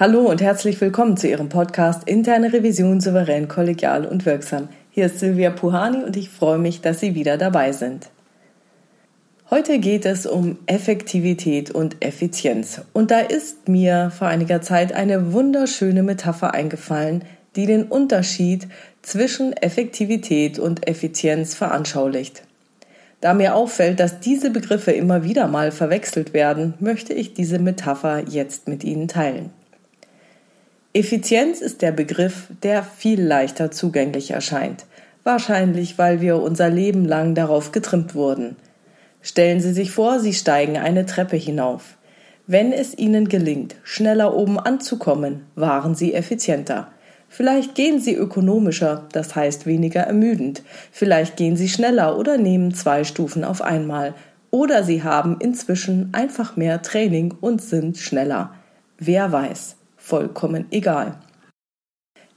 Hallo und herzlich willkommen zu Ihrem Podcast Interne Revision souverän, kollegial und wirksam. Hier ist Silvia Puhani und ich freue mich, dass Sie wieder dabei sind. Heute geht es um Effektivität und Effizienz. Und da ist mir vor einiger Zeit eine wunderschöne Metapher eingefallen, die den Unterschied zwischen Effektivität und Effizienz veranschaulicht. Da mir auffällt, dass diese Begriffe immer wieder mal verwechselt werden, möchte ich diese Metapher jetzt mit Ihnen teilen. Effizienz ist der Begriff, der viel leichter zugänglich erscheint. Wahrscheinlich, weil wir unser Leben lang darauf getrimmt wurden. Stellen Sie sich vor, Sie steigen eine Treppe hinauf. Wenn es Ihnen gelingt, schneller oben anzukommen, waren Sie effizienter. Vielleicht gehen Sie ökonomischer, das heißt weniger ermüdend. Vielleicht gehen Sie schneller oder nehmen zwei Stufen auf einmal. Oder Sie haben inzwischen einfach mehr Training und sind schneller. Wer weiß vollkommen egal.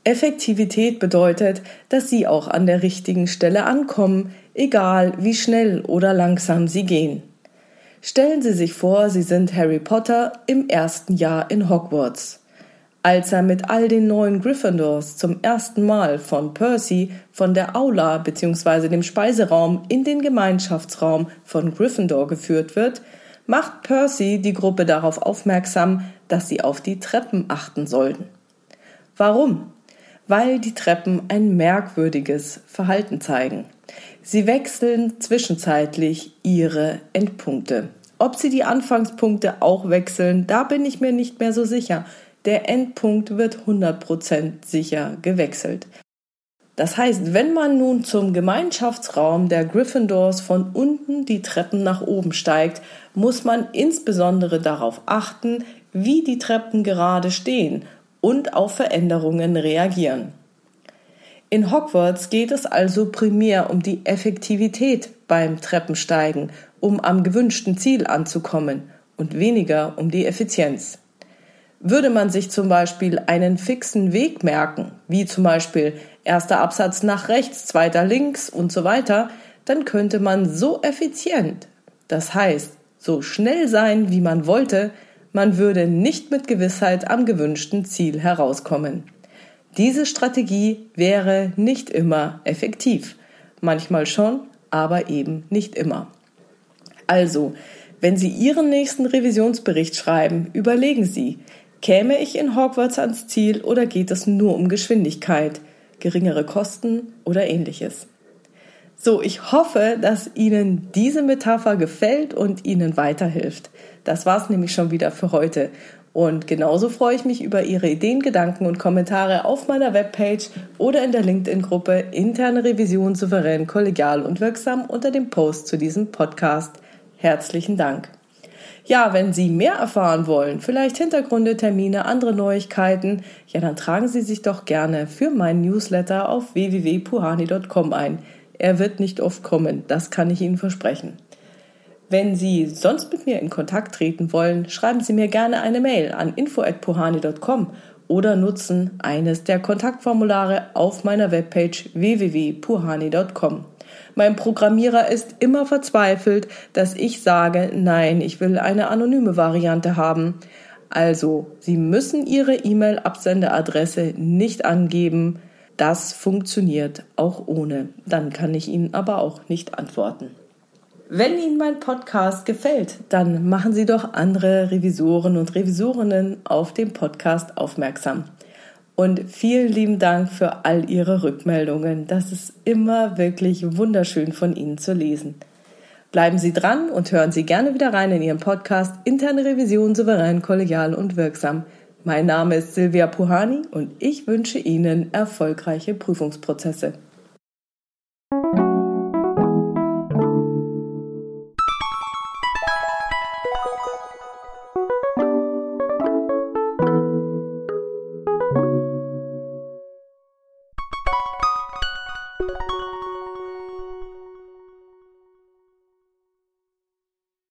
Effektivität bedeutet, dass Sie auch an der richtigen Stelle ankommen, egal wie schnell oder langsam Sie gehen. Stellen Sie sich vor, Sie sind Harry Potter im ersten Jahr in Hogwarts. Als er mit all den neuen Gryffindors zum ersten Mal von Percy von der Aula bzw. dem Speiseraum in den Gemeinschaftsraum von Gryffindor geführt wird, macht Percy die Gruppe darauf aufmerksam, dass sie auf die Treppen achten sollten. Warum? Weil die Treppen ein merkwürdiges Verhalten zeigen. Sie wechseln zwischenzeitlich ihre Endpunkte. Ob sie die Anfangspunkte auch wechseln, da bin ich mir nicht mehr so sicher. Der Endpunkt wird 100% sicher gewechselt. Das heißt, wenn man nun zum Gemeinschaftsraum der Gryffindors von unten die Treppen nach oben steigt, muss man insbesondere darauf achten, wie die Treppen gerade stehen und auf Veränderungen reagieren. In Hogwarts geht es also primär um die Effektivität beim Treppensteigen, um am gewünschten Ziel anzukommen und weniger um die Effizienz. Würde man sich zum Beispiel einen fixen Weg merken, wie zum Beispiel erster Absatz nach rechts, zweiter links und so weiter, dann könnte man so effizient, das heißt so schnell sein, wie man wollte, man würde nicht mit Gewissheit am gewünschten Ziel herauskommen. Diese Strategie wäre nicht immer effektiv. Manchmal schon, aber eben nicht immer. Also, wenn Sie Ihren nächsten Revisionsbericht schreiben, überlegen Sie, käme ich in Hogwarts ans Ziel oder geht es nur um Geschwindigkeit? geringere Kosten oder ähnliches. So, ich hoffe, dass Ihnen diese Metapher gefällt und Ihnen weiterhilft. Das war's nämlich schon wieder für heute. Und genauso freue ich mich über Ihre Ideen, Gedanken und Kommentare auf meiner Webpage oder in der LinkedIn-Gruppe Interne Revision souverän, kollegial und wirksam unter dem Post zu diesem Podcast. Herzlichen Dank. Ja, wenn Sie mehr erfahren wollen, vielleicht Hintergründe, Termine, andere Neuigkeiten, ja, dann tragen Sie sich doch gerne für meinen Newsletter auf www.puhani.com ein. Er wird nicht oft kommen, das kann ich Ihnen versprechen. Wenn Sie sonst mit mir in Kontakt treten wollen, schreiben Sie mir gerne eine Mail an info@puhani.com oder nutzen eines der Kontaktformulare auf meiner Webpage www.puhani.com. Mein Programmierer ist immer verzweifelt, dass ich sage, nein, ich will eine anonyme Variante haben. Also, Sie müssen Ihre E-Mail-Absenderadresse nicht angeben. Das funktioniert auch ohne. Dann kann ich Ihnen aber auch nicht antworten. Wenn Ihnen mein Podcast gefällt, dann machen Sie doch andere Revisoren und Revisorinnen auf den Podcast aufmerksam. Und vielen lieben Dank für all Ihre Rückmeldungen. Das ist immer wirklich wunderschön von Ihnen zu lesen. Bleiben Sie dran und hören Sie gerne wieder rein in Ihren Podcast Interne Revision souverän, kollegial und wirksam. Mein Name ist Silvia Puhani und ich wünsche Ihnen erfolgreiche Prüfungsprozesse.